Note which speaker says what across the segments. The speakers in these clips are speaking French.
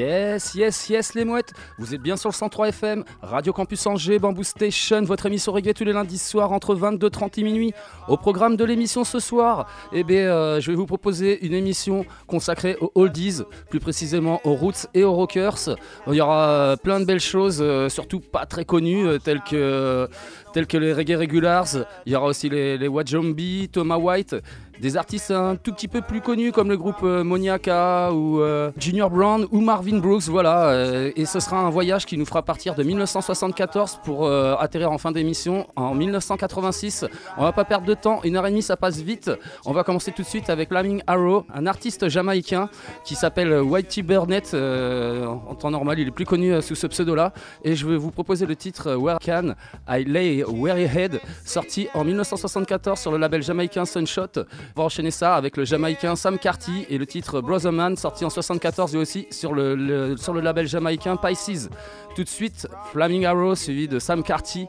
Speaker 1: Yes, yes, yes, les mouettes. Vous êtes bien sur le 103 FM, Radio Campus Angers, Bamboo Station, votre émission reggae tous les lundis soirs entre 22h30 et minuit. Au programme de l'émission ce soir, eh bien, euh, je vais vous proposer une émission consacrée aux oldies, plus précisément aux roots et aux rockers. Il y aura euh, plein de belles choses, euh, surtout pas très connues, telles que que les Reggae Regulars. Il y aura aussi les, les Wajombi, Thomas White, des artistes un tout petit peu plus connus comme le groupe euh, Moniaka ou euh, Junior Brown ou Marvin Brooks. Voilà, euh, et ce sera un voyage qui nous fera partir de 1974 pour atterrir en fin d'émission en 1986. On va pas perdre de temps, une heure et demie ça passe vite. On va commencer tout de suite avec Flaming Arrow, un artiste jamaïcain qui s'appelle Whitey Burnett. En temps normal, il est plus connu sous ce pseudo-là. Et je vais vous proposer le titre Where Can I Lay Weary Head, sorti en 1974 sur le label jamaïcain Sunshot. On va enchaîner ça avec le jamaïcain Sam Carty et le titre Brother Man, sorti en 74 lui aussi sur le, le- sur le label jamaïcain Pisces. Tout de suite, Flaming Arrow suivi de Sam Carty.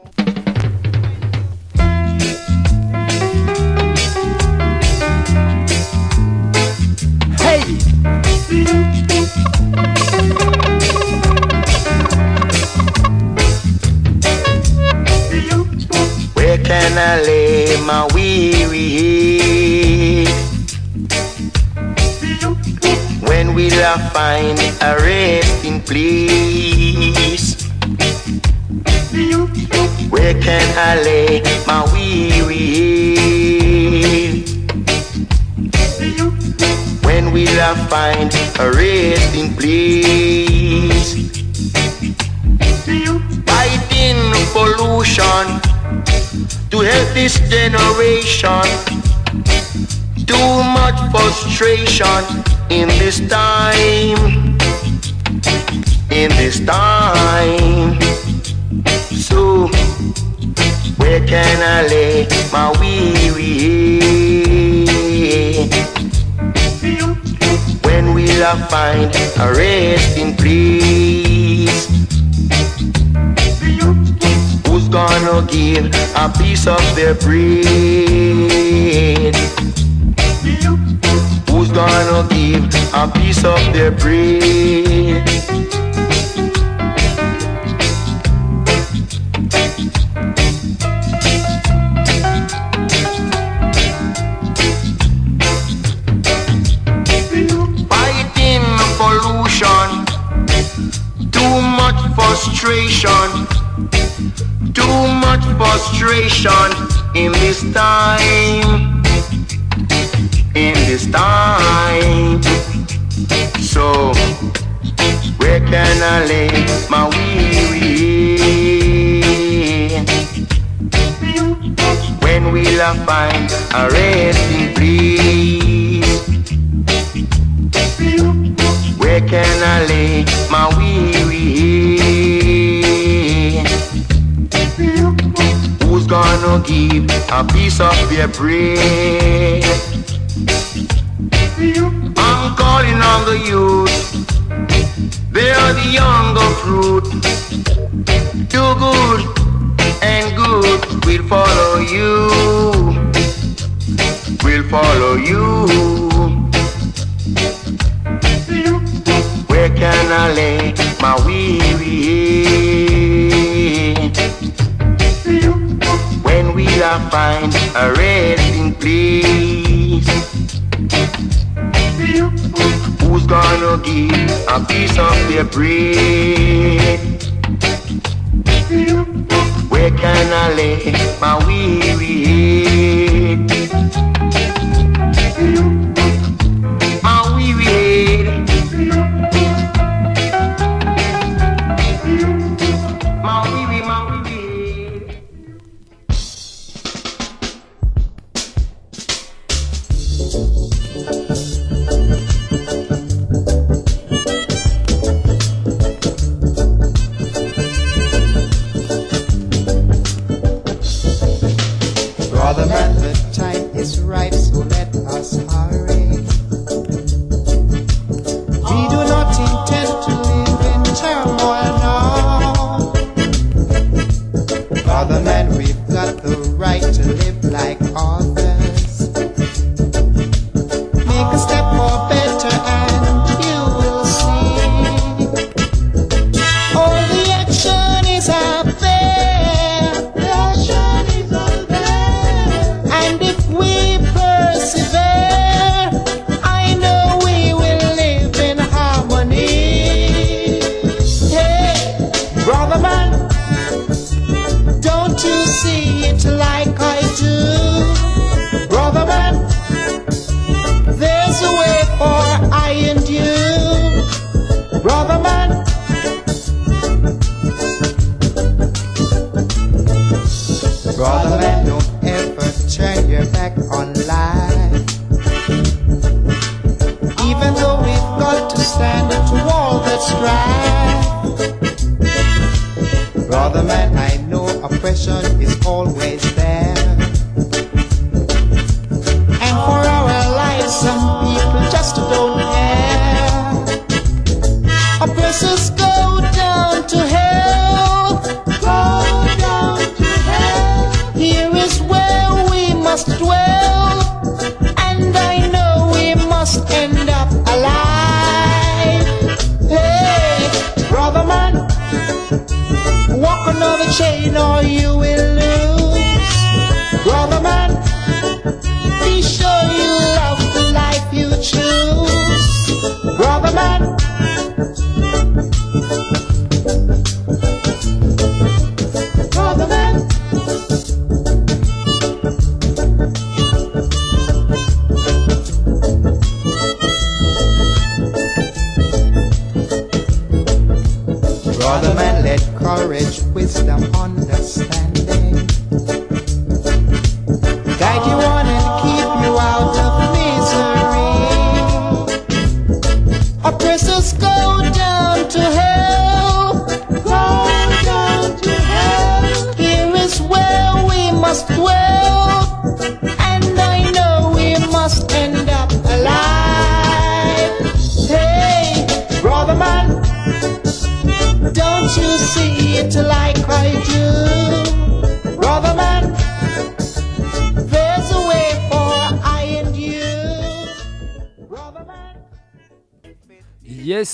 Speaker 1: Hey!
Speaker 2: Where can I lay my weary head? When will I find a resting place? Where can I lay my weary head? When will I find a resting place? Fighting pollution to help this generation. Too much frustration in this time. In this time. So, where can I lay my weary head? When will I find a resting place? Gonna give a piece of their bread? Who's gonna give a piece of their bread? Fighting pollution, too much frustration. Too much frustration in this time. In this time. So, where can I lay my weary? When will I find a resting place? Where can I lay my weary gonna give a piece of their bread? I'm calling on the youth. They are the younger fruit. Do good and good will follow you. Will follow you. Where can I lay my weary head? I find a resting place? Who's gonna give a piece of their bread? Where can I lay my weary head?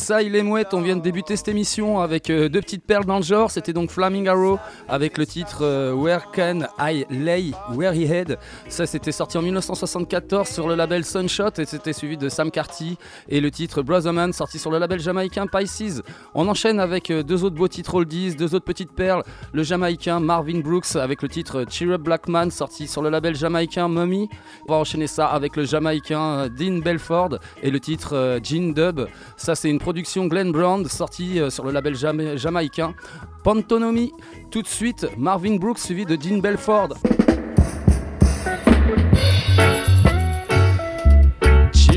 Speaker 1: Yes, ça, il est mouette. On vient de débuter cette émission avec euh, deux petites perles dans le genre. C'était donc Flaming Arrow avec le titre euh, Where Can I Lay? Where He Head? Ça, c'était sorti en 1974 sur le label Sunshot et c'était suivi de Sam Carty et le titre Brotherman sorti sur le label jamaïcain Pisces. On enchaîne avec euh, deux autres beaux titres oldies, deux autres petites perles. Le jamaïcain Marvin Brooks avec le titre Cheer Up Black Man sorti sur le label jamaïcain Mummy. On va enchaîner ça avec le jamaïcain euh, Dean Belford et le titre euh, Gene Dub. Ça, c'est une production Glenn Brown sortie sur le label jama- jamaïcain Pantonomy. Tout de suite, Marvin Brooks suivi de Gene Belford.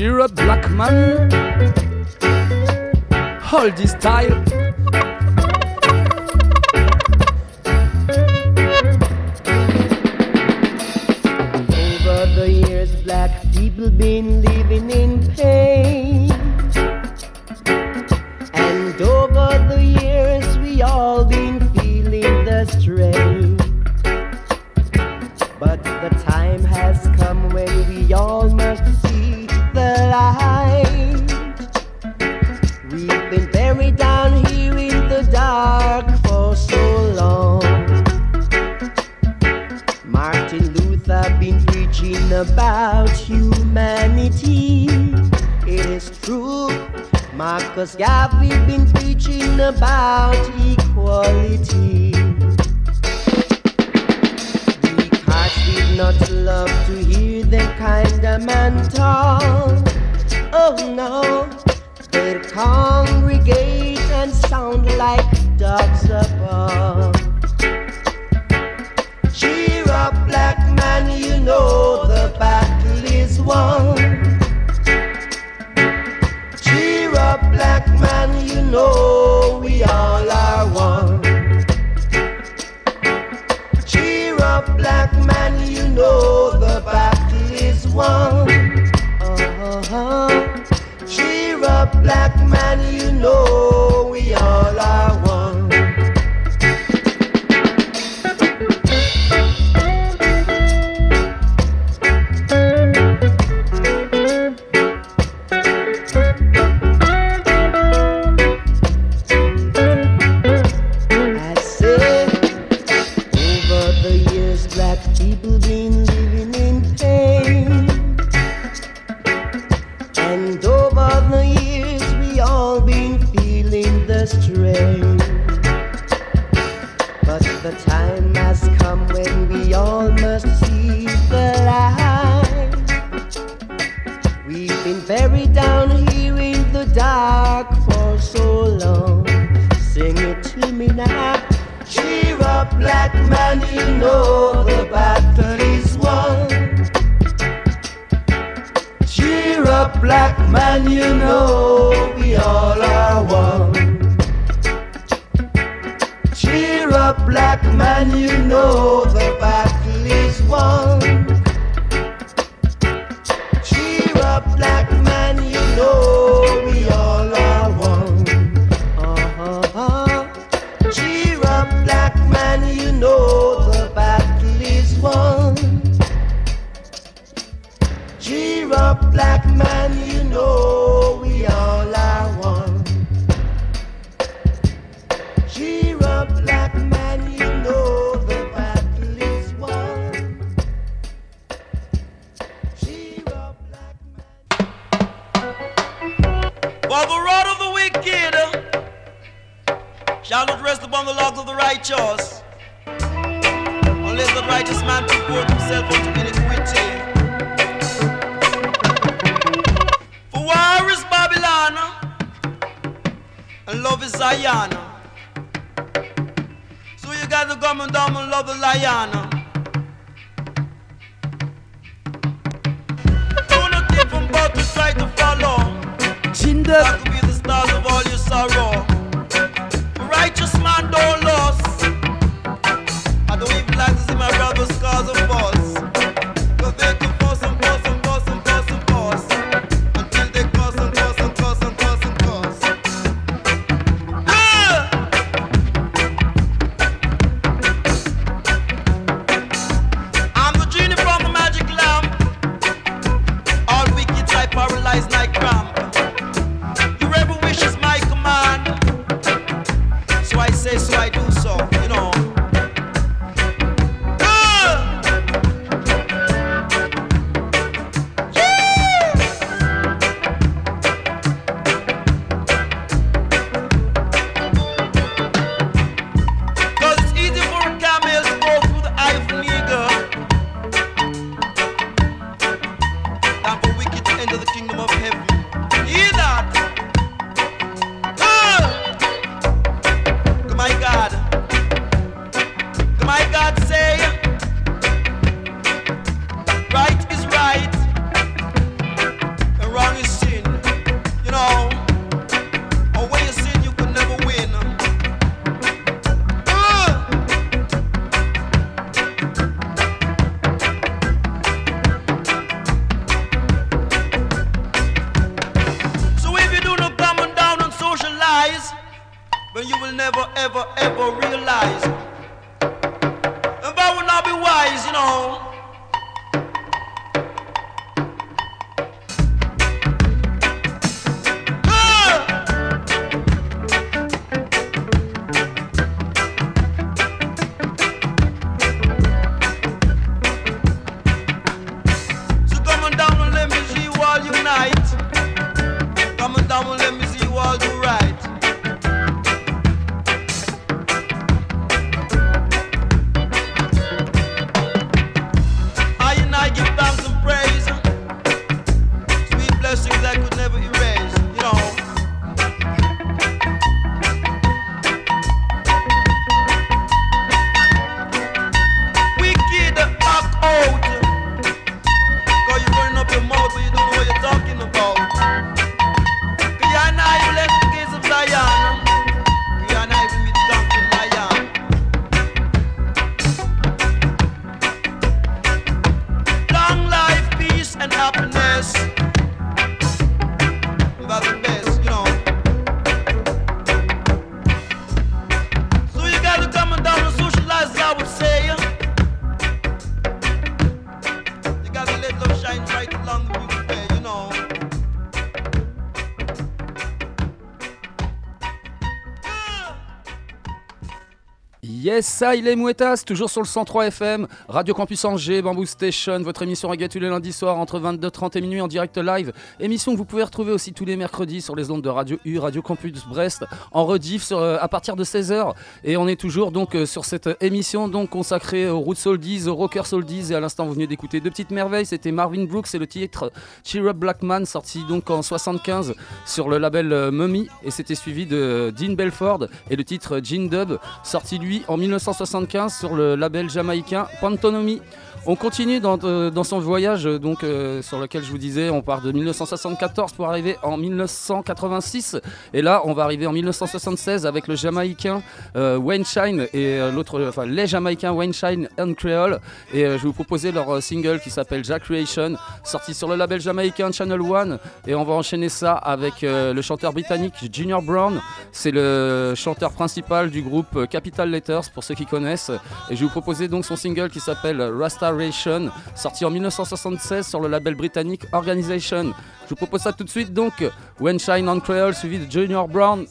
Speaker 1: Cheer a black man. Hold this style.
Speaker 3: Over the years, black people been living in pain. And over the years, we all been feeling the strain. But the time has come when we all must We've been buried down here in the dark for so long. Martin Luther been preaching about humanity. It is true. Marcus Garvey been preaching about equality. Weak hearts did not love to hear them kind of man talk. Oh no, they congregate and sound like dogs above. Cheer up, black man, you know the battle is won. Cheer up, black man, you know we all are one. Cheer up, black man, you know the battle is won. Up, black man, you know we all are one.
Speaker 4: Cheer up, black man, you know the battle is won. Cheer up, black man, you know we all are one. Cheer up, black man, you know
Speaker 5: But you will never, ever, ever realize. But would not be wise, you know.
Speaker 1: Yes, ça, il est Mouettas, toujours sur le 103 FM, Radio Campus Angers, Bamboo Station, votre émission reggae tous les lundis entre 22h30 et minuit en direct live. Émission que vous pouvez retrouver aussi tous les mercredis sur les ondes de Radio U, Radio Campus Brest, en rediff euh, à partir de 16h. Et on est toujours donc euh, sur cette émission donc consacrée aux Roots Oldies, aux Rockers Oldies. Et à l'instant, vous venez d'écouter deux petites merveilles. C'était Marvin Brooks et le titre Cheer Up Black Man, sorti donc en 75 sur le label euh, Mummy. Et c'était suivi de Dean Belford et le titre Gene Dub, sorti lui en 1975 sur le label jamaïcain Pantonomy. On continue dans, euh, son voyage euh, donc euh, sur lequel je vous disais, on part de 1974 pour arriver en 1986 et là on va arriver en 1976 avec le Jamaïcain Wayne Shine et l'autre, enfin les Jamaïcains Wayne Shine and Creole. Et je vais vous proposer leur single qui s'appelle Jack Creation, sorti sur le label jamaïcain Channel One. Et on va enchaîner ça avec le chanteur britannique Junior Brown, c'est le chanteur principal du groupe Capital Letters pour ceux qui connaissent. Et je vais vous proposer donc son single qui s'appelle Rasta Sorti en 1976 sur le label britannique Organization. Je vous propose ça tout de suite donc, When Shine on Creole suivi de Junior Brown.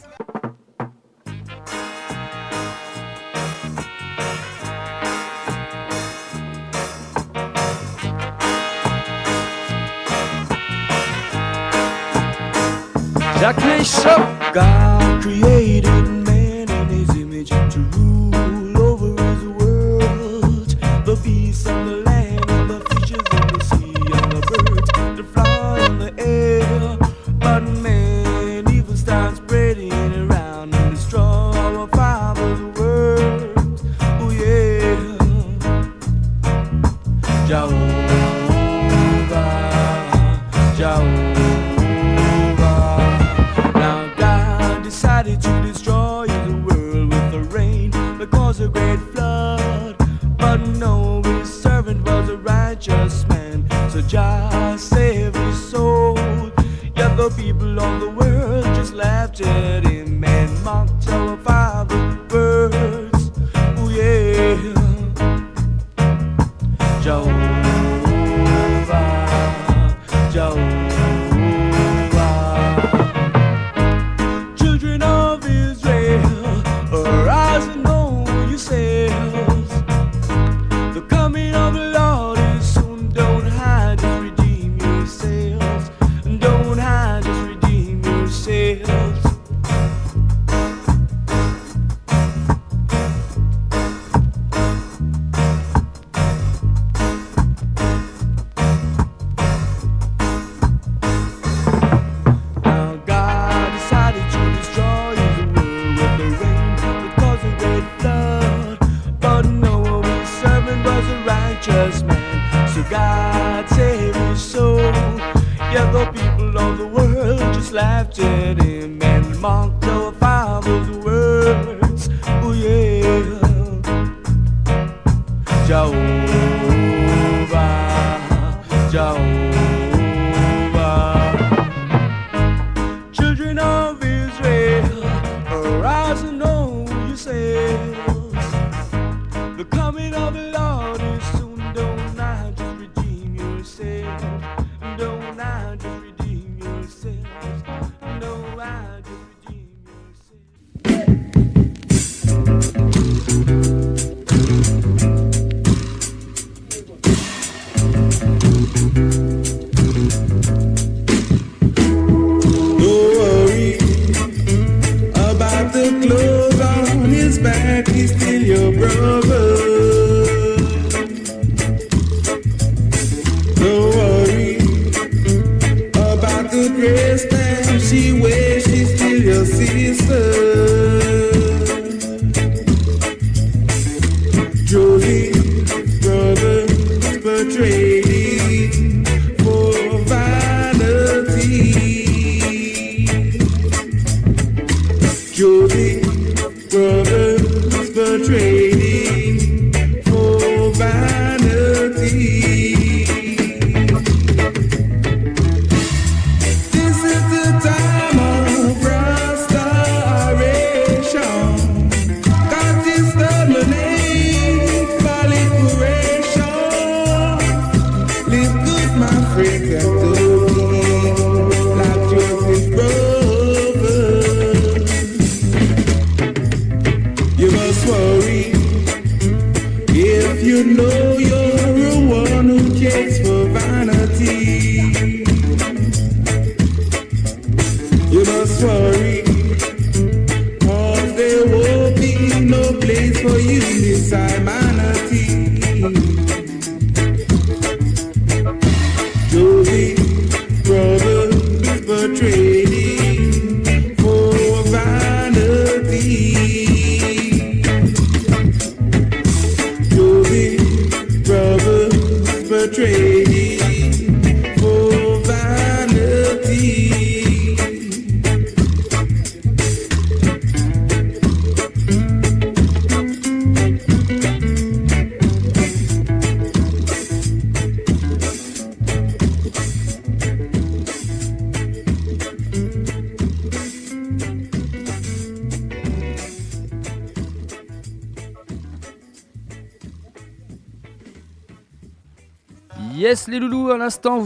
Speaker 1: Jack Nation!
Speaker 6: God created
Speaker 7: dress that she wears. She's still your sister. Jolie, brother, betrayed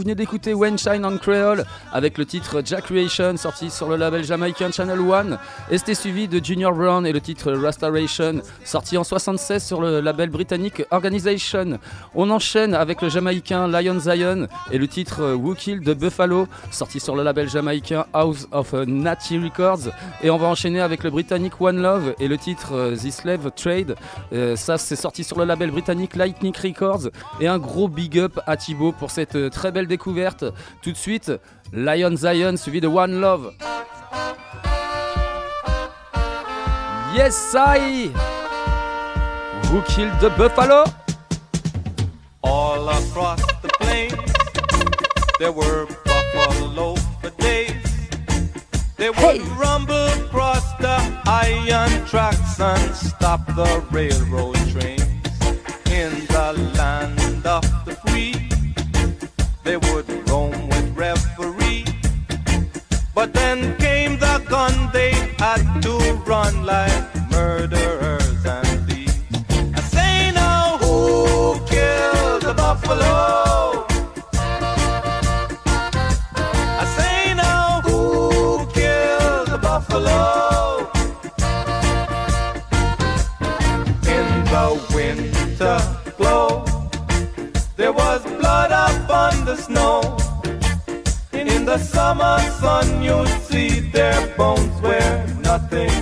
Speaker 1: venez d'écouter When Shine on Creole avec le titre Jack Creation sorti sur le label jamaïcain Channel One et c'était suivi de Junior Brown et le titre Restoration sorti en 76 sur le label britannique Organization. On enchaîne avec le jamaïcain Lion Zion et le titre Who the Buffalo sorti sur le label jamaïcain House of Natty Records et on va enchaîner avec le britannique One Love et le titre euh, The Slave Trade. Euh, ça c'est sorti sur le label britannique Lightning Records et un gros big up à Thibaut pour cette euh, très belle découverte. Tout de suite, Lion Zion suivi de One Love. Yes, I. Who killed the buffalo?
Speaker 8: All across the plains, there were buffalo for days. They would rumble across the iron tracks and stop the railroad trains. In the land of the free, they would roam with referee. But then came the gun, they had to run like murderers and thieves. I say now, who killed the buffalo? I say now, who killed the buffalo? In the winter glow, there was blood up on the snow. The summer sun, you'd see their bones where nothing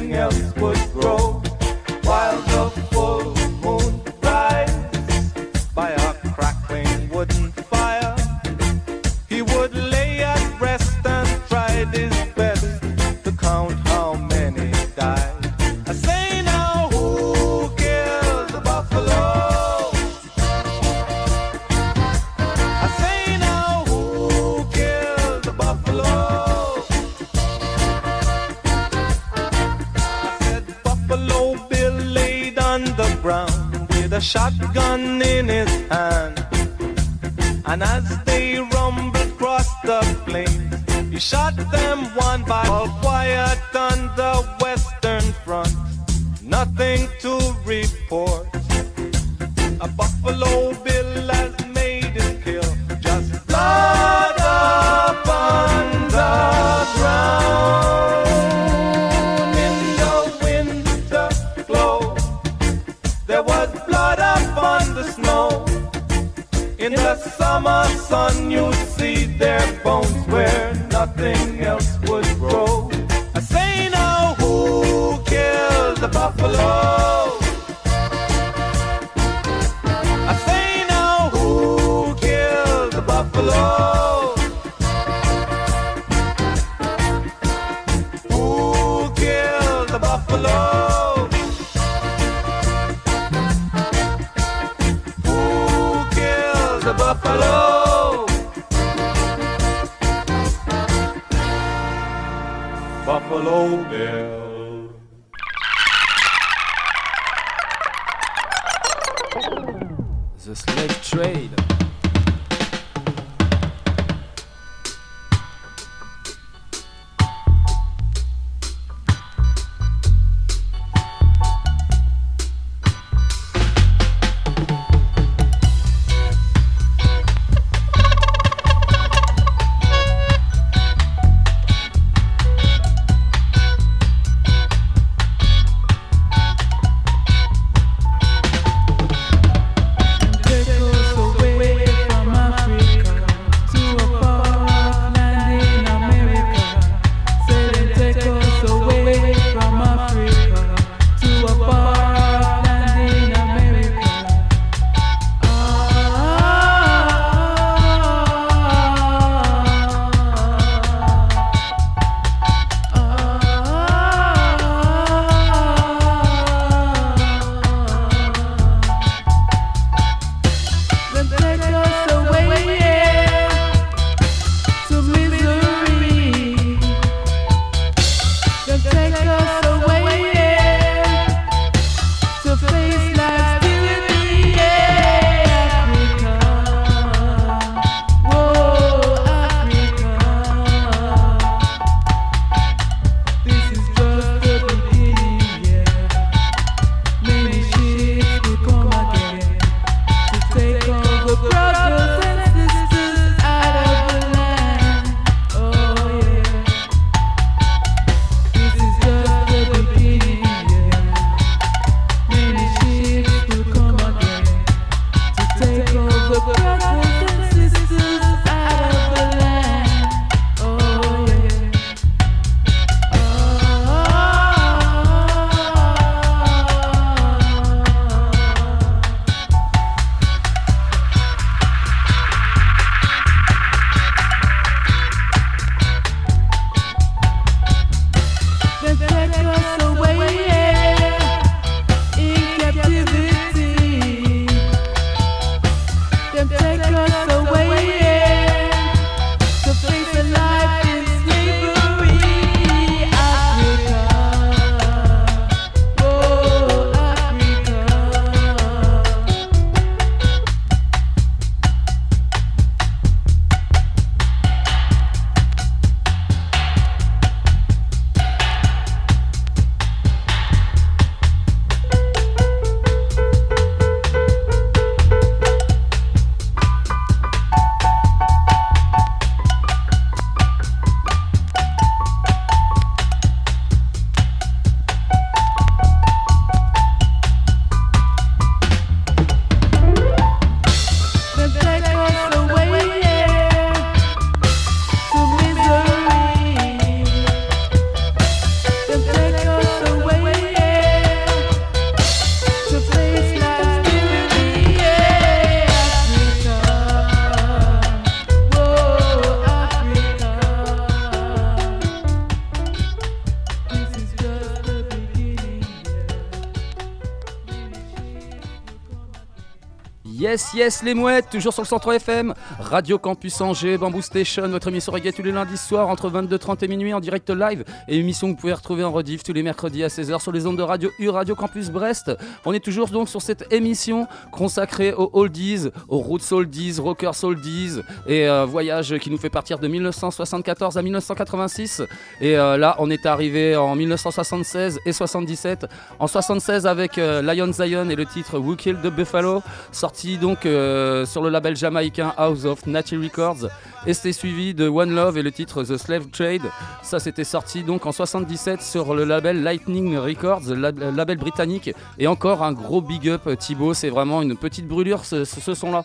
Speaker 1: Yes, yes, les mouettes, toujours sur le 103 FM, Radio Campus Angers, Bamboo Station, votre émission reggae tous les lundis soirs entre 22h30 et minuit en direct live et émission que vous pouvez retrouver en rediff tous les mercredis à 16h sur les ondes de Radio U, Radio Campus Brest. On est toujours donc sur cette émission consacrée aux oldies, aux roots oldies, rockers oldies et euh, voyage qui nous fait partir de 1974 à 1986. Et euh, là, on est arrivé en 1976 et 77. En 76 avec euh, Lion Zion et le titre Who Killed the Buffalo, sorti donc euh, sur le label jamaïcain House of Natty Records. Et c'était suivi de One Love et le titre The Slave Trade. Ça, c'était sorti donc en 77 sur le label Lightning Records, label britannique. Et encore un gros big up Thibaut, c'est vraiment une petite brûlure ce, ce son-là.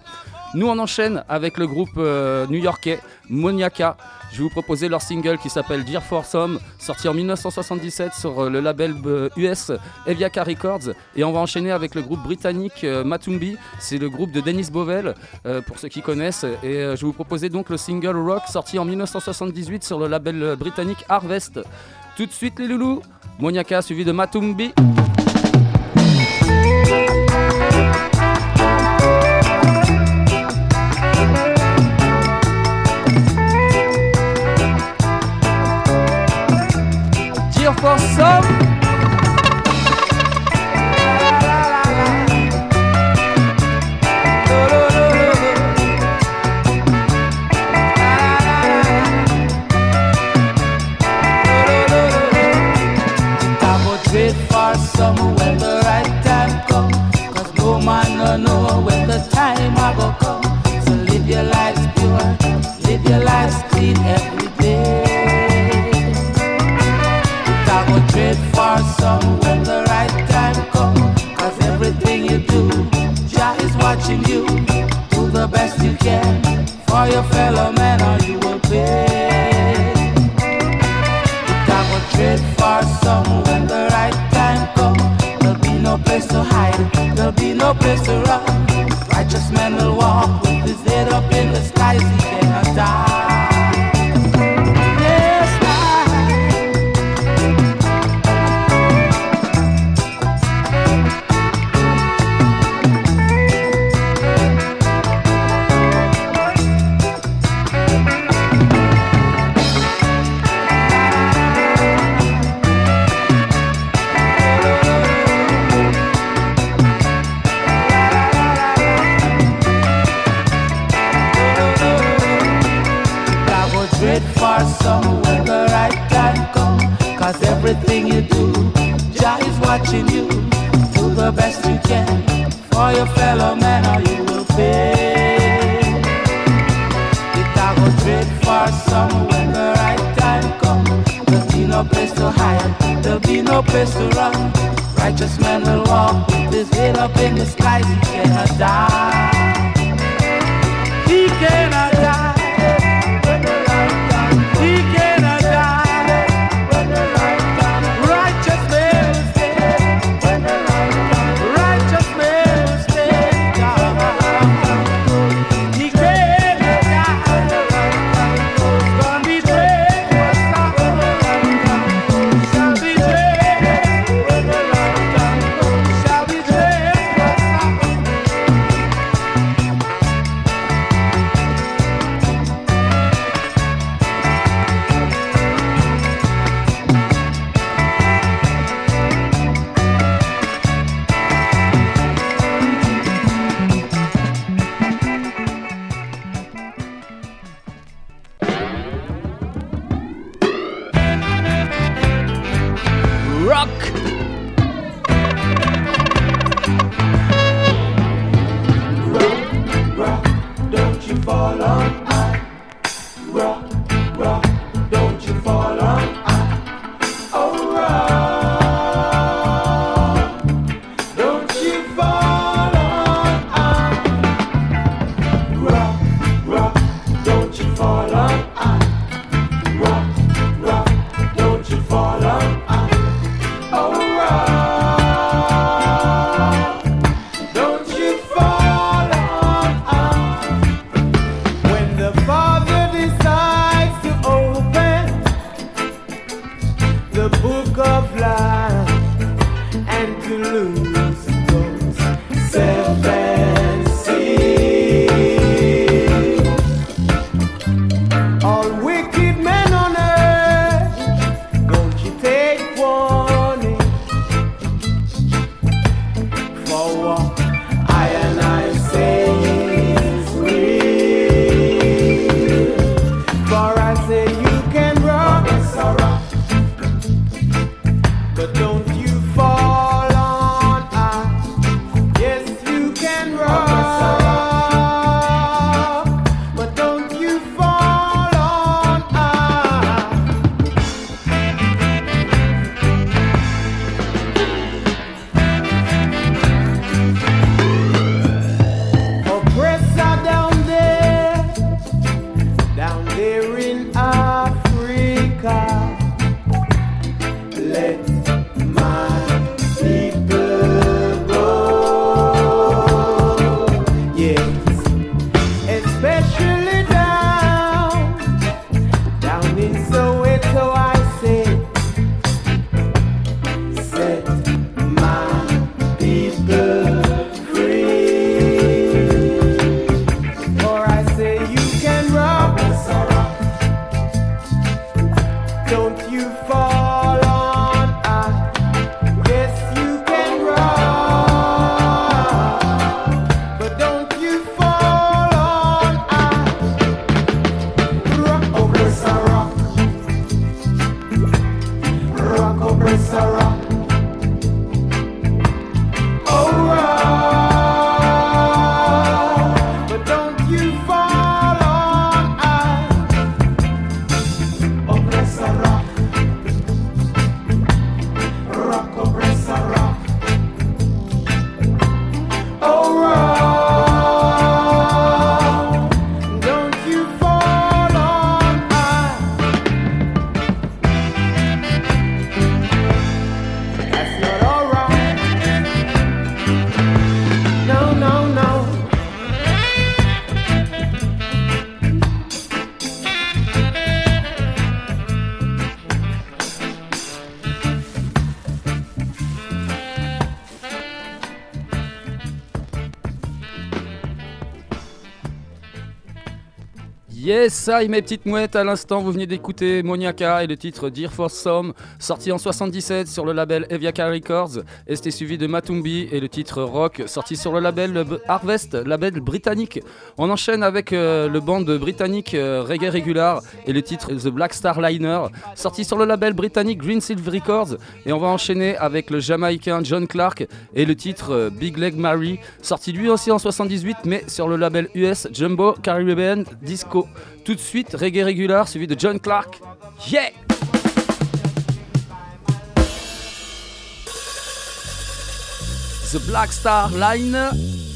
Speaker 1: Nous, on enchaîne avec le groupe euh, new-yorkais Moniaka. Je vais vous proposer leur single qui s'appelle Dear for Some, sorti en 1977 sur euh, le label euh, US Eviaka Records. Et on va enchaîner avec le groupe britannique euh, Matumbi. C'est le groupe de Dennis Bovell, euh, pour ceux qui connaissent. Et euh, je vais vous proposer donc le single Rock, sorti en 1978 sur le label euh, britannique Harvest. Tout de suite, les loulous, Moniaka suivi de Matumbi. Some
Speaker 9: when the right time come. Cause no man no know when the time I go come. So live your life pure, live your life clean every day. I go trade for some when the right time come. Cause everything you do, Jah is watching you. Do the best you can for your fellow man or you will pay. I will trade for some place to run. Righteous man will walk with his head up in the skies, he cannot I,
Speaker 1: mes petites mouettes, à l'instant vous venez d'écouter Moniaka et le titre Dear for Some, sorti en 77 sur le label Eviaka Records, et c'était suivi de Matumbi et le titre Rock, sorti sur le label Harvest, label britannique. On enchaîne avec euh, le band britannique euh, Reggae Regular et le titre The Black Star Liner, sorti sur le label britannique Green Silver Records, et on va enchaîner avec le jamaïcain John Clark et le titre euh, Big Leg Mary, sorti lui aussi en 78 mais sur le label US Jumbo Caribbean Disco. Tout de suite, Reggae Regular suivi de John Clark. Yeah! The Black Star Line.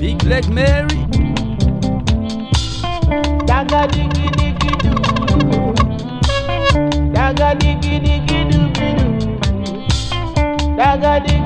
Speaker 1: Big Leg Mary.
Speaker 10: Daga diggy diggy doo. Daga diggy diggy doo. Daga diggy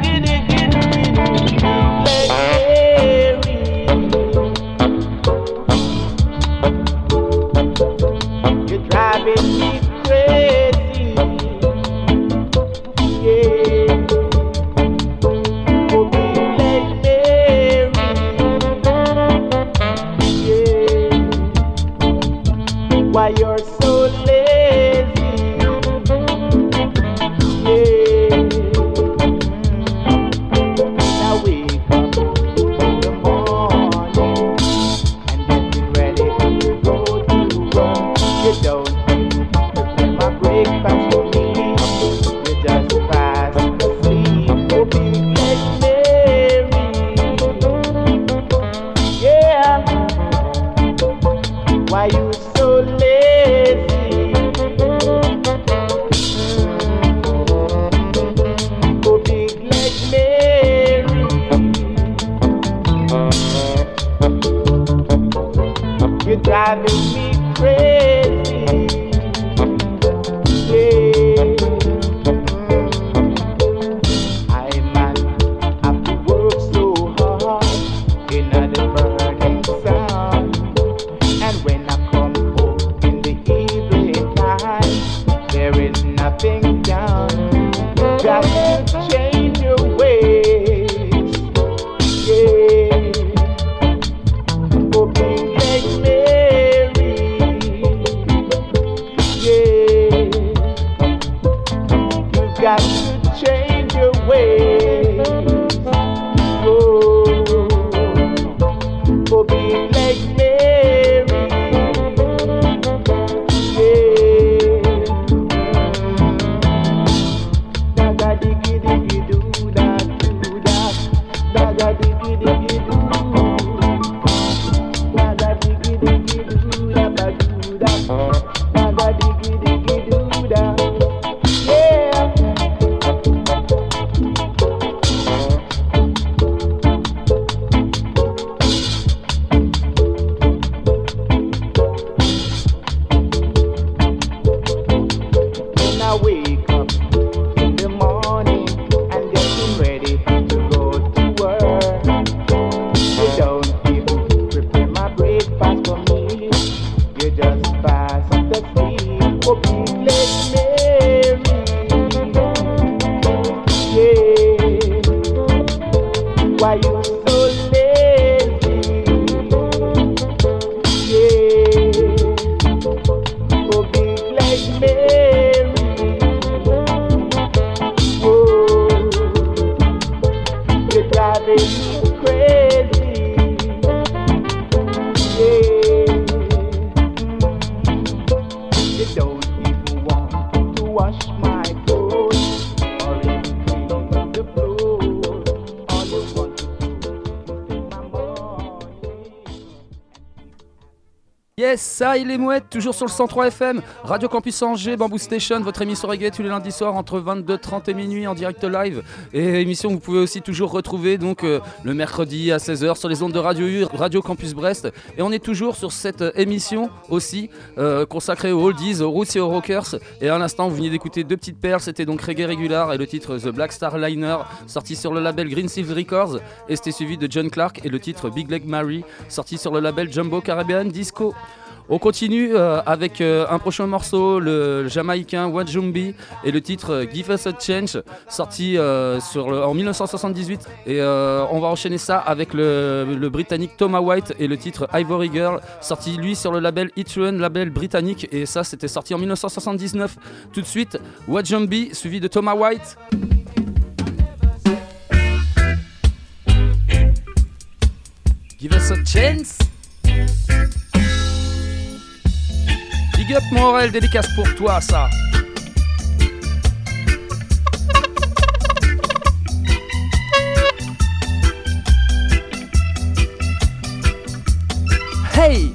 Speaker 10: Cause of the
Speaker 1: ça, il est mouette, toujours sur le 103 FM, Radio Campus Angers, Bamboo Station, votre émission reggae tous les lundis soirs entre 22h30 et minuit en direct live. Et émission que vous pouvez aussi toujours retrouver donc euh, le mercredi à 16h sur les ondes de Radio U, Radio Campus Brest. Et on est toujours sur cette euh, émission aussi euh, consacrée aux oldies, aux roots et aux rockers. Et à l'instant, vous venez d'écouter deux petites perles, c'était donc Reggae Regular et le titre The Black Star Liner, sorti sur le label Green Silver Records. Et c'était suivi de John Clark et le titre Big Leg Mary, sorti sur le label Jumbo Caribbean Disco.
Speaker 11: On continue euh, avec euh, un prochain morceau, le jamaïcain Wajumbi et le titre euh, Give Us a Change, sorti en 1978. Et on va enchaîner ça avec le, britannique Thomas White et le titre Ivory Girl, sorti lui sur le label Itruen, label britannique. Et ça, c'était sorti en 1979. Tout de suite, Wajumbi suivi de Thomas White. Give us a chance. Big up Morel, dédicace pour toi ça. Hey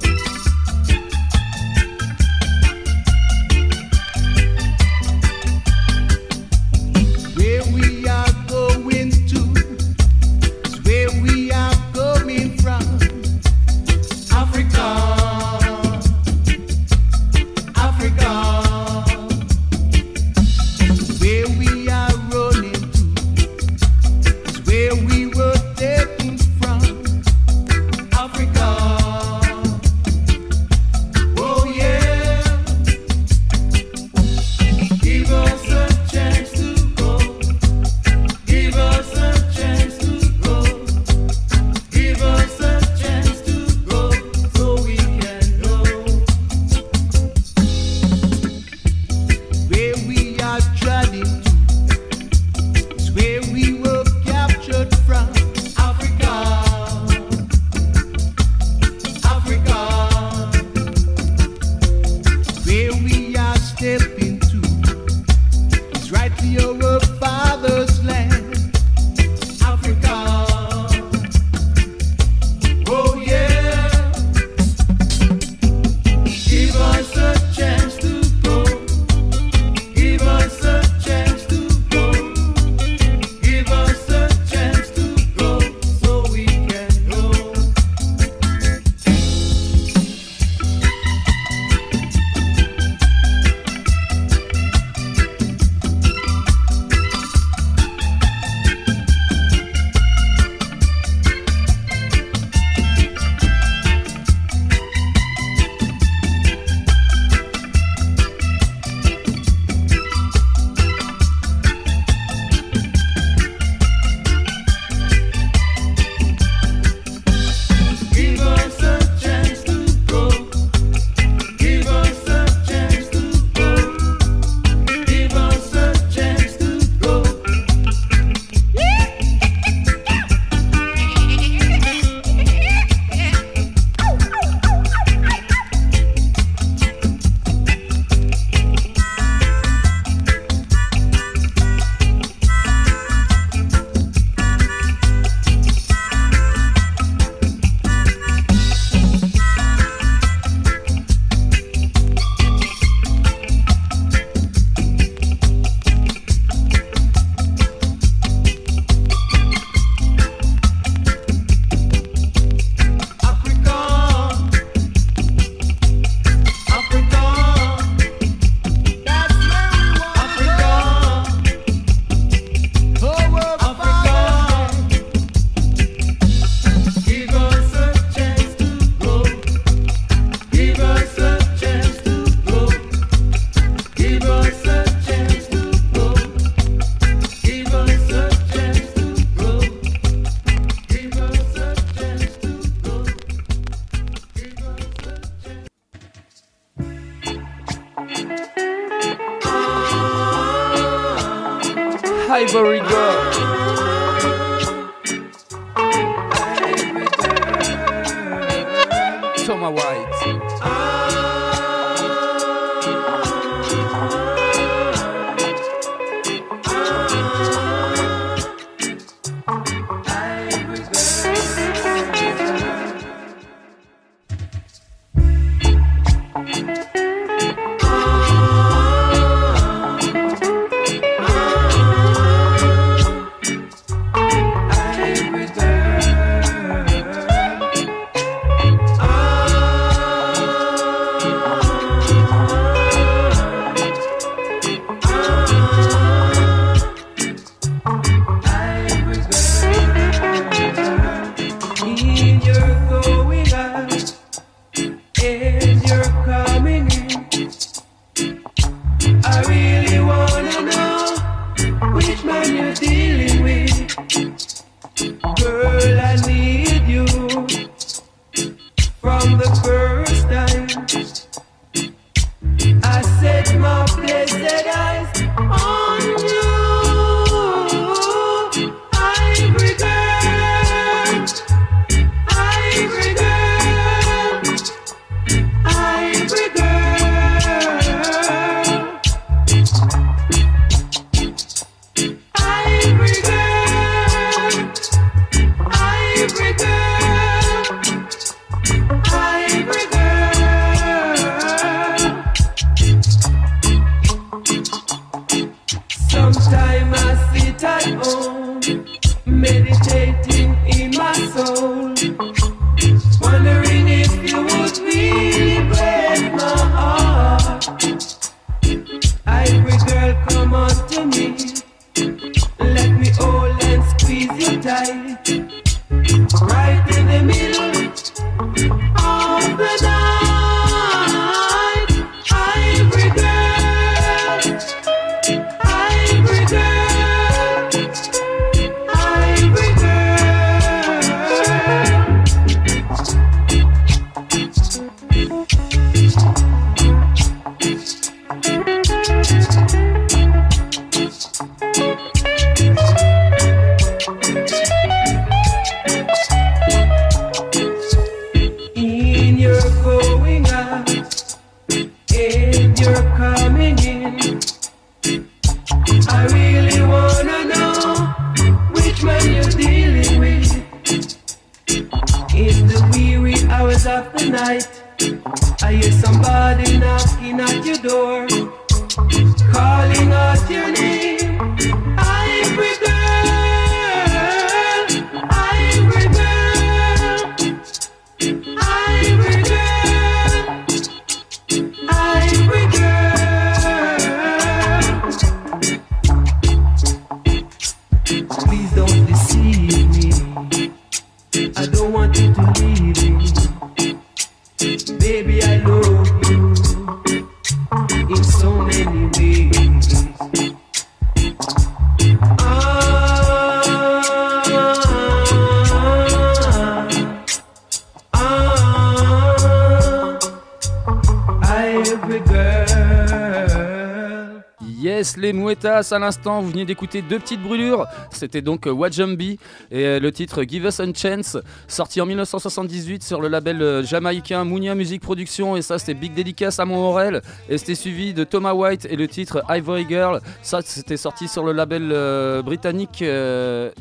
Speaker 1: à l'instant, vous venez d'écouter deux petites brûlures. C'était donc Wajambi et euh, le titre Give Us a Chance, sorti en 1978 sur le label euh, jamaïcain Mounia Music Production. Et ça, c'était Big Dédicace à Montmorel. Et c'était suivi de Thomas White et le titre Ivory Girl. Ça, c'était sorti sur le label euh, britannique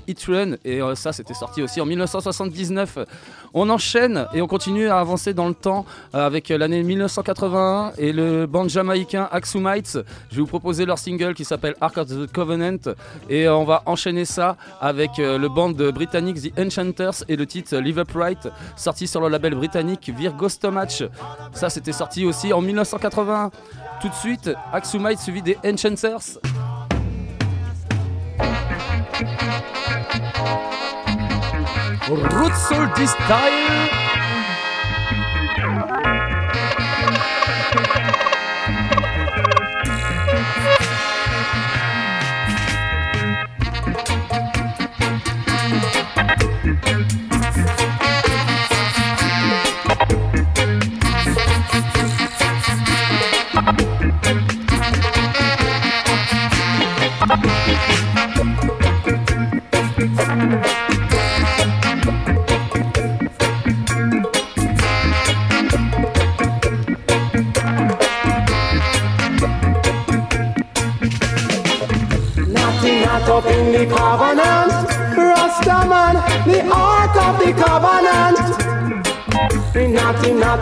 Speaker 1: Hit Run. Et ça, c'était sorti aussi en 1979. On enchaîne et on continue à avancer dans le temps avec l'année 1981 et le band jamaïcain Axumites. Je vais vous proposer leur single qui s'appelle Ark of the Covenant et euh, on va enchaîner ça avec euh, le band britannique The Enchanters et le titre Live Upright sorti sur le label britannique Virgo Stomach. Ça c'était sorti aussi en 1981. Tout de suite, Axumites suivi des Enchanters.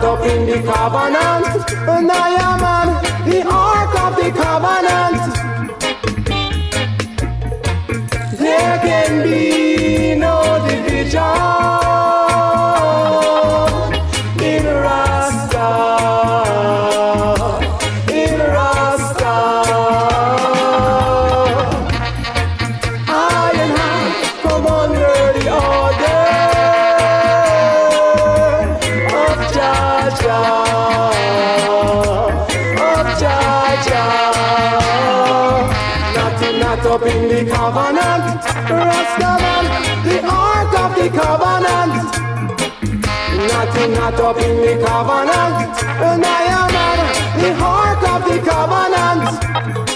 Speaker 12: Up in the covenant. Nayaman, the ark of the covenant. Can be no division Nothing not up in the covenant, and I am the ark of the covenant.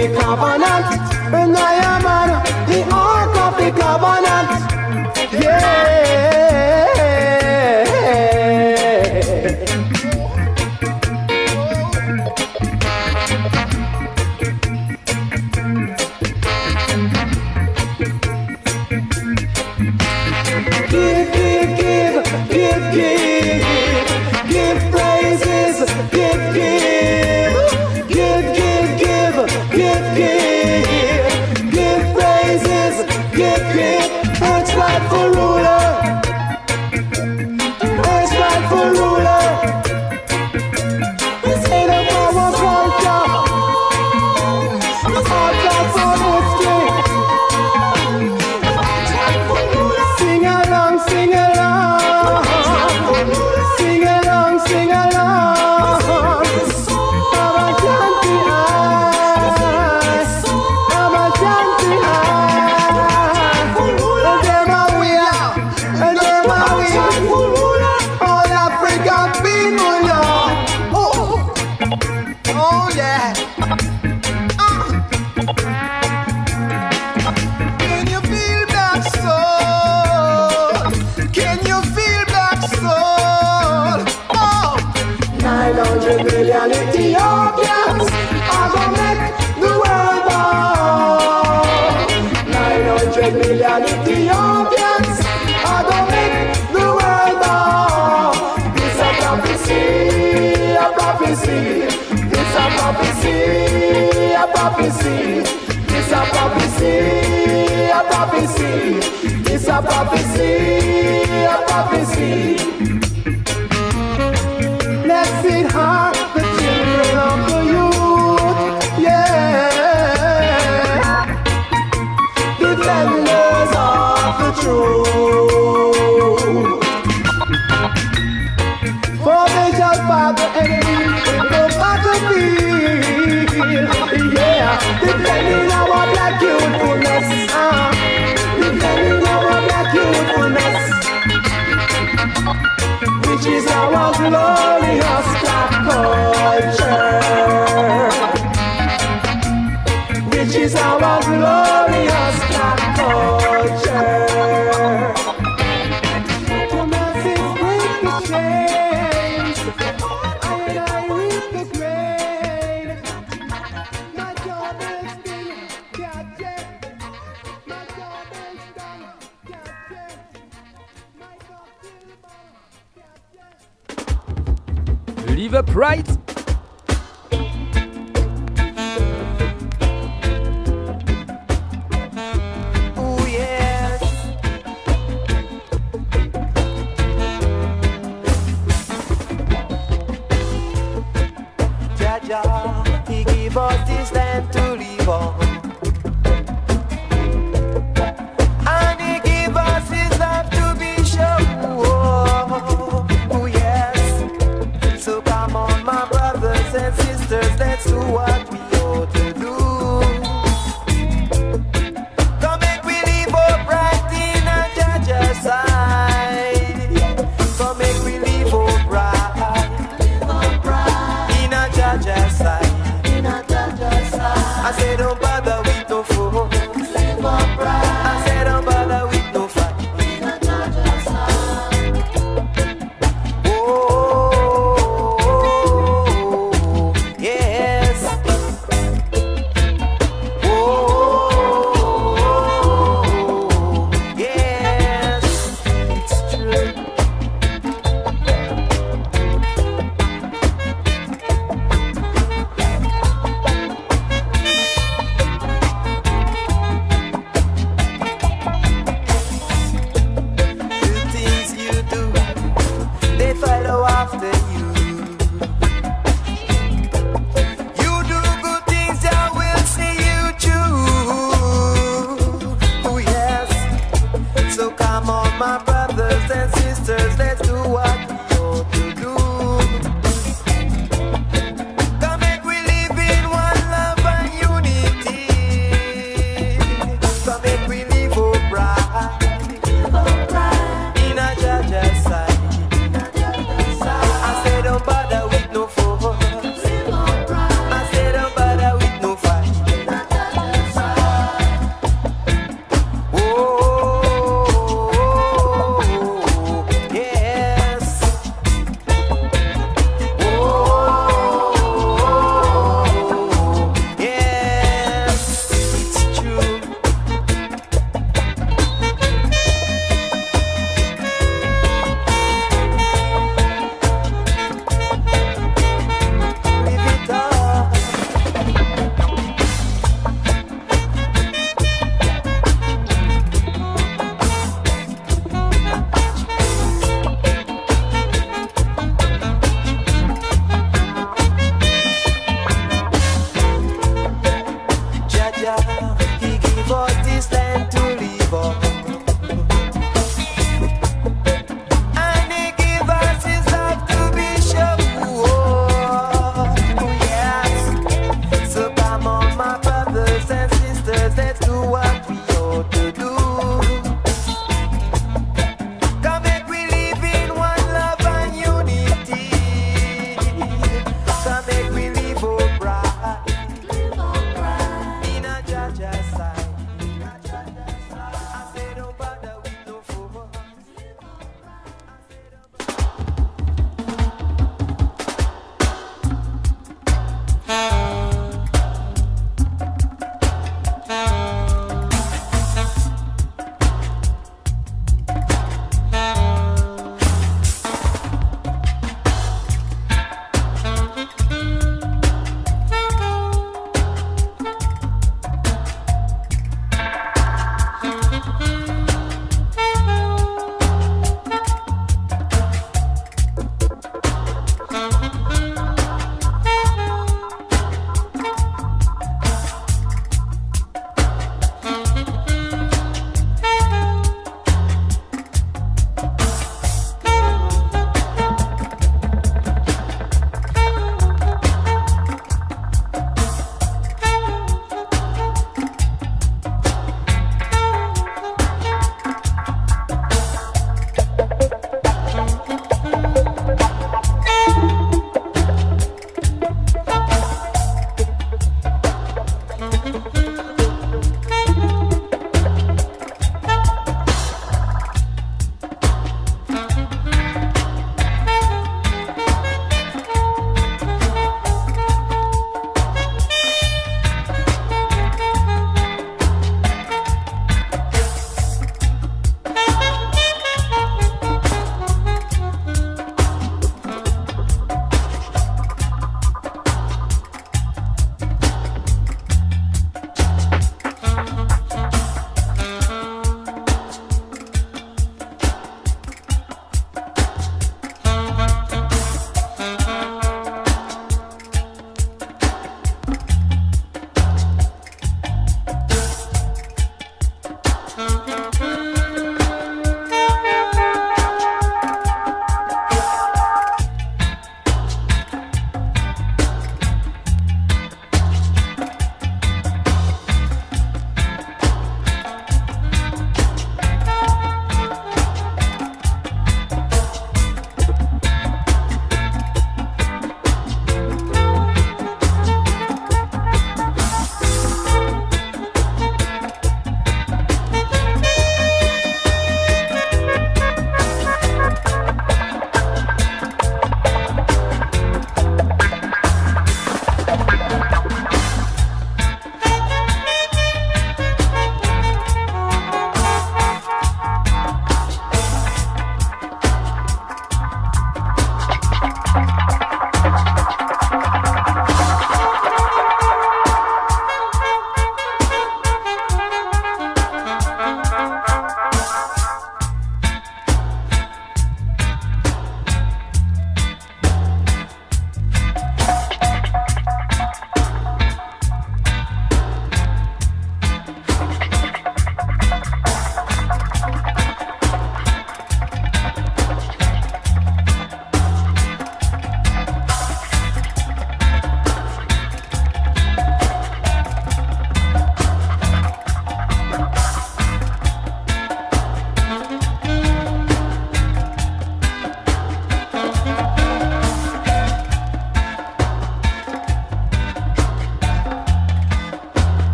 Speaker 12: Nikavani. a prophecy, a prophecy. Blessed heart, the children of the youth, yeah. Defenders of the truth. I
Speaker 13: want love.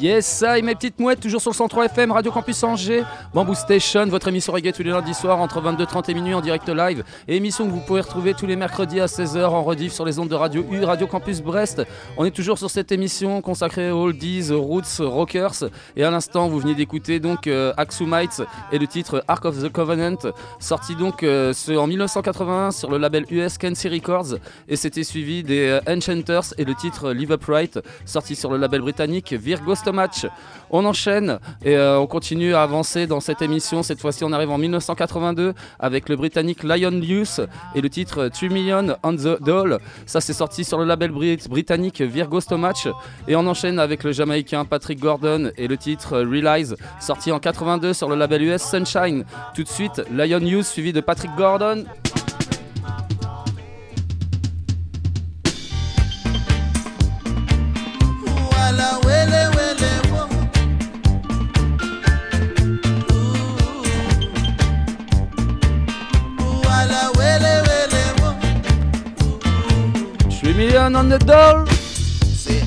Speaker 1: Yes, et mes petites mouettes, toujours sur le 103 FM, Radio Campus Angers, Bamboo Station, votre émission reggae tous les lundis soirs entre 22h30 et minuit en direct live. Émission que vous pouvez retrouver tous les mercredis à 16h en rediff sur les ondes de Radio U, Radio Campus Brest. On est toujours sur cette émission consacrée aux oldies, roots, rockers. Et à l'instant, vous venez d'écouter donc euh, Axumites et le titre Ark of the Covenant, sorti donc euh, en 1981 sur le label US Kenzie Records. Et c'était suivi des euh, Enchanters et le titre Live Upright, sorti sur le label britannique Virgo Stomach. On enchaîne et euh, on continue à avancer dans cette émission. Cette fois-ci, on arrive en 1982 avec le britannique Lion Luce et le titre 2 Million on the Doll. Ça, c'est sorti sur le label brit- britannique Virgo Stomach. Et on enchaîne avec le jamaïcain Patrick Gordon et le titre Realize, sorti en 82 sur le label US Sunshine. Tout de suite, Lion Luce suivi de Patrick Gordon.
Speaker 7: Wele wele wo.
Speaker 1: 3 million on the doll.
Speaker 7: Say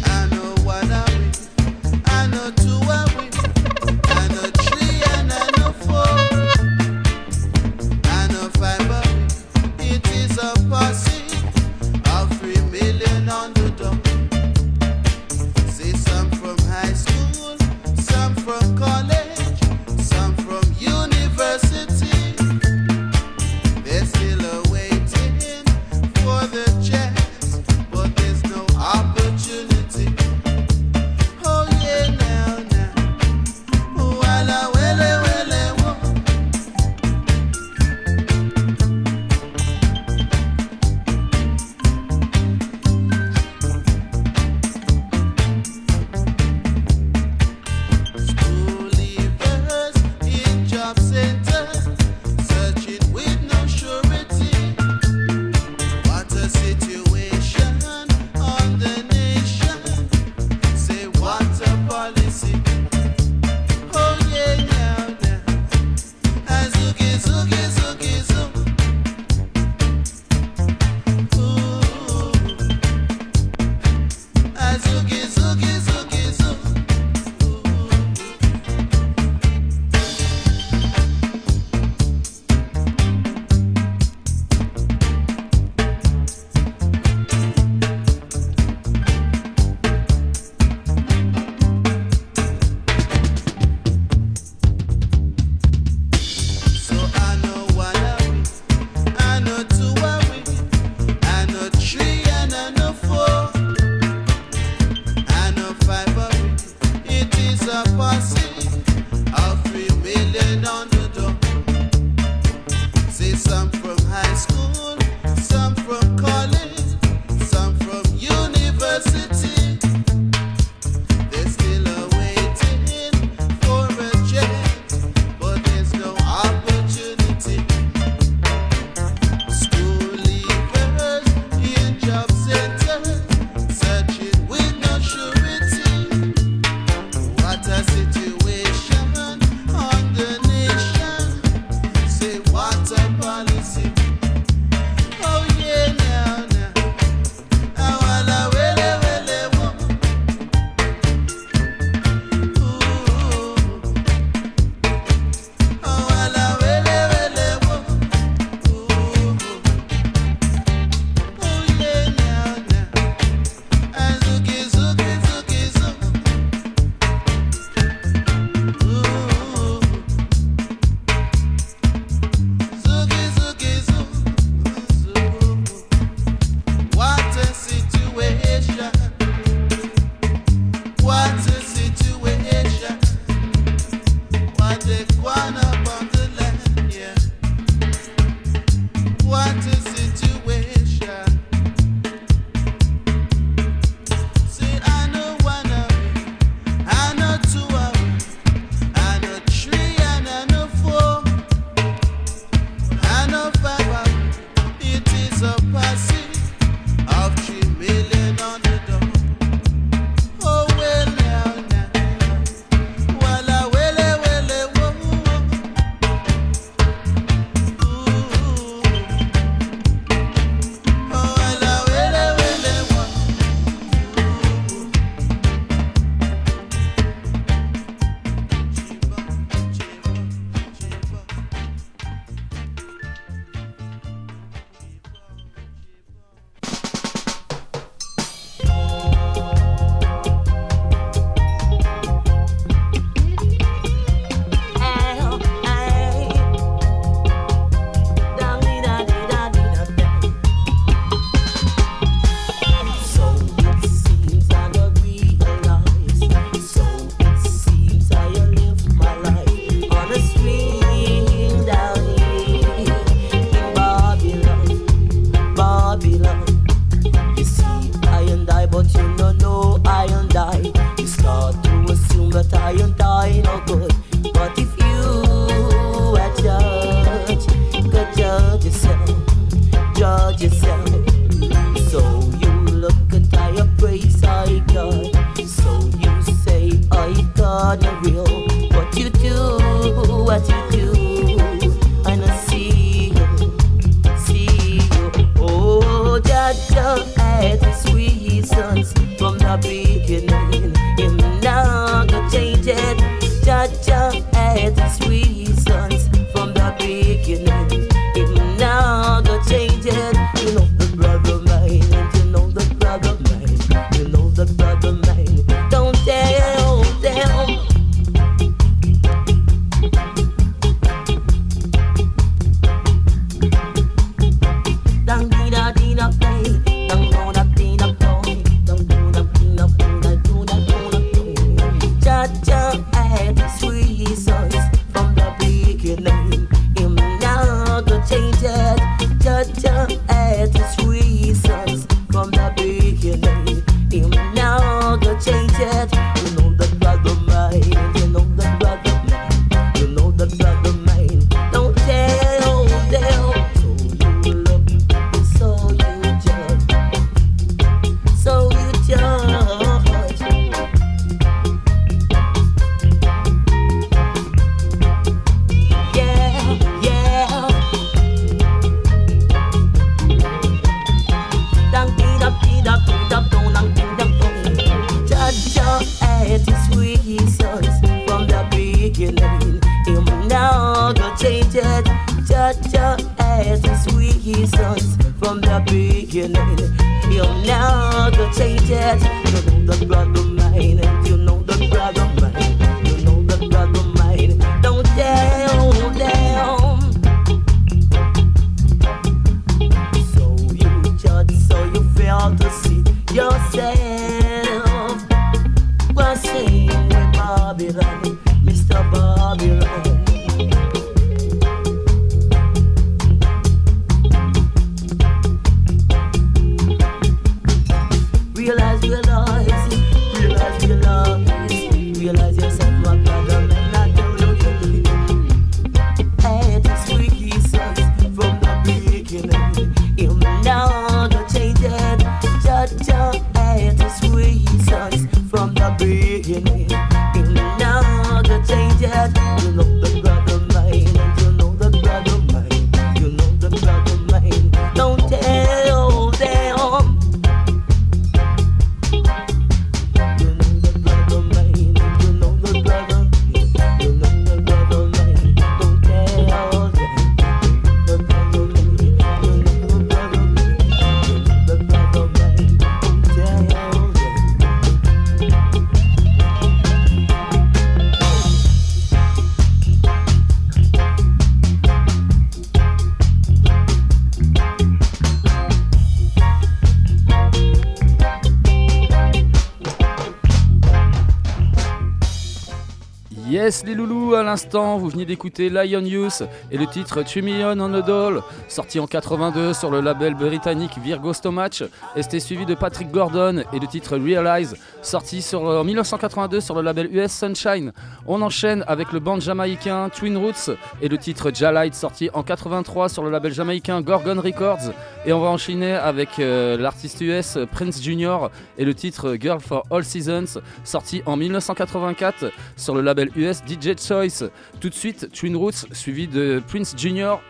Speaker 1: vous venez d'écouter Lion Youth et le titre Million on a Doll, sorti en 82 sur le label britannique Virgo Stomach, et c'était suivi de Patrick Gordon et le titre Realize, sorti en 1982 sur le label US Sunshine. On enchaîne avec le band jamaïcain Twin Roots et le titre Jalite, sorti en 83 sur le label jamaïcain Gorgon Records, et on va enchaîner avec euh, l'artiste US Prince Junior et le titre Girl for All Seasons, sorti en 1984 sur le label US DJ Choice. Tout de suite, Twin Roots, suivi de Prince Junior.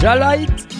Speaker 1: Jalite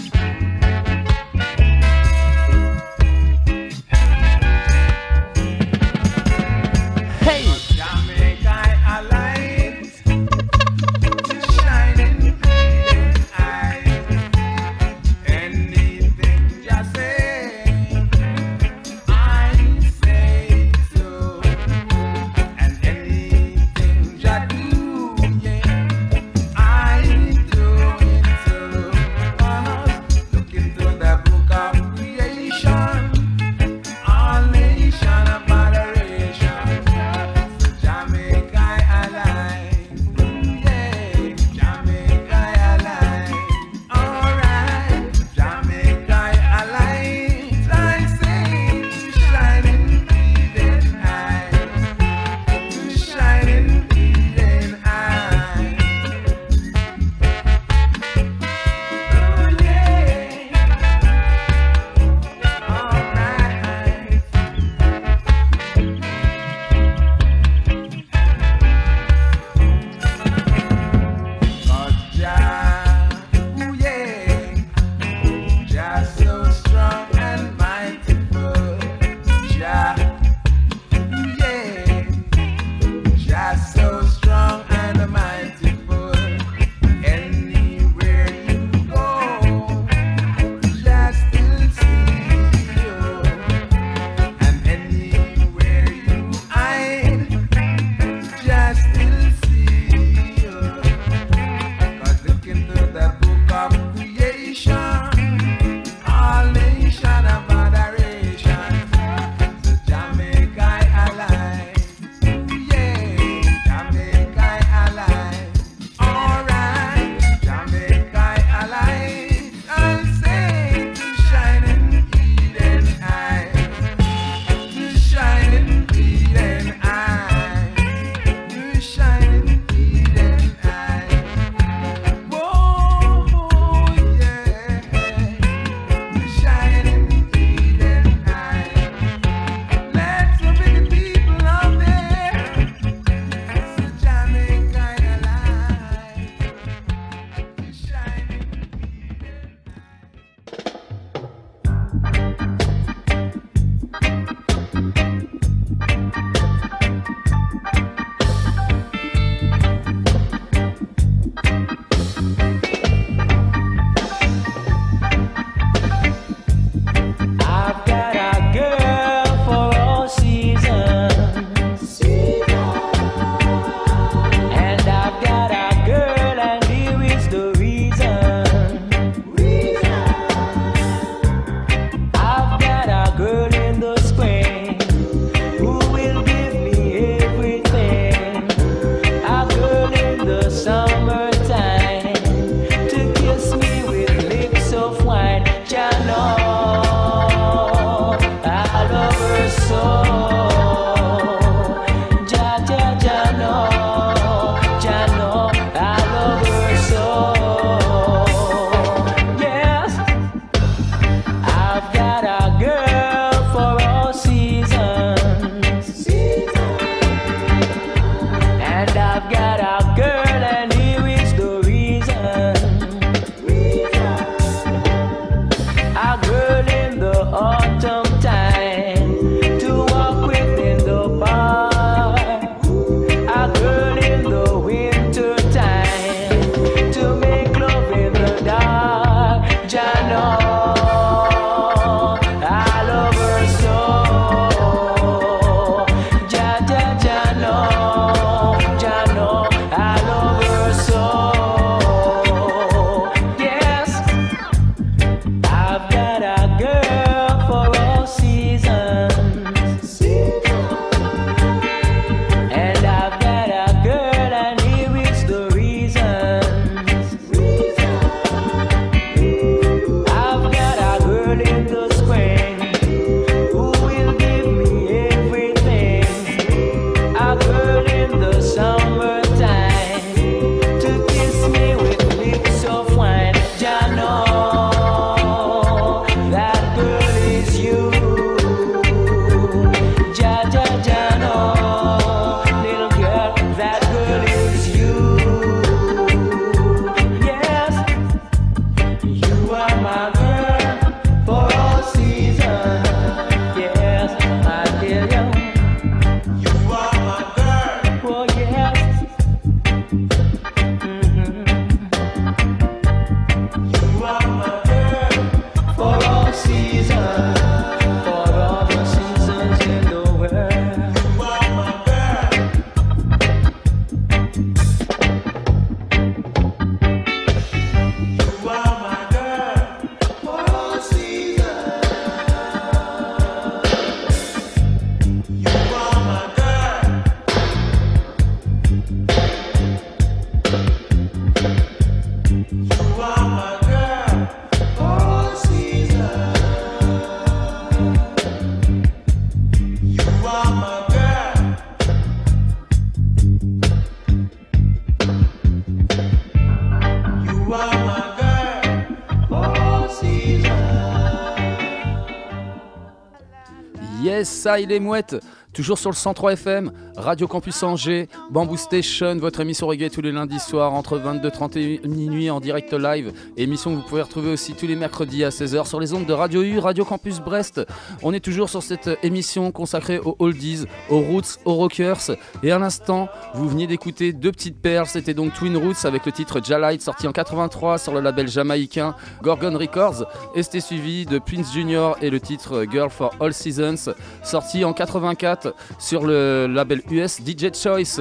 Speaker 14: ça il est mouette Toujours sur le 103 FM, Radio Campus Angers, Bamboo Station, votre émission reggae tous les lundis soirs entre 22h30 et minuit en direct live. Émission que vous pouvez retrouver aussi tous les mercredis à 16h sur les ondes de Radio U, Radio Campus Brest. On est toujours sur cette émission consacrée aux oldies, aux roots, aux rockers. Et à l'instant, vous veniez d'écouter deux petites perles. C'était donc Twin Roots avec le titre Jalite sorti en 83 sur le label jamaïcain Gorgon Records. Et c'était suivi de Prince Junior et le titre Girl for All Seasons sorti en 84 sur le label US DJ Choice.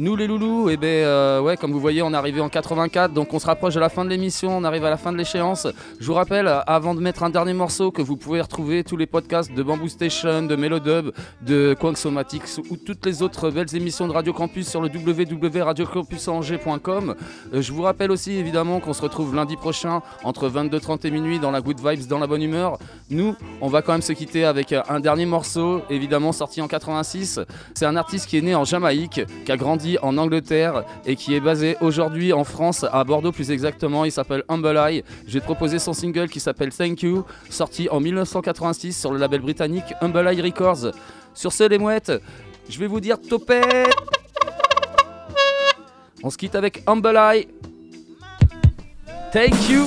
Speaker 14: Nous les loulous, et ben euh, ouais, comme vous voyez, on est arrivé en 84, donc on se rapproche de la fin de l'émission, on arrive à la fin de l'échéance. Je vous rappelle, avant de mettre un dernier morceau, que vous pouvez retrouver tous les podcasts de Bamboo Station, de Melodub, de Somatics ou toutes les autres belles émissions de Radio Campus sur le www.radiocampusangers.com. Euh, je vous rappelle aussi évidemment qu'on se retrouve lundi prochain entre 22h30 et minuit dans la Good Vibes, dans la bonne humeur. Nous, on va quand même se quitter avec un dernier morceau, évidemment sorti en 86. C'est un artiste qui est né en Jamaïque, qui a grandi en Angleterre et qui est basé aujourd'hui en France, à Bordeaux plus exactement. Il s'appelle Humble Eye. Je vais te proposer son single qui s'appelle Thank You, sorti en 1986 sur le label britannique Humble Eye Records. Sur ce, les mouettes, je vais vous dire topette On se quitte avec Humble Eye. Thank you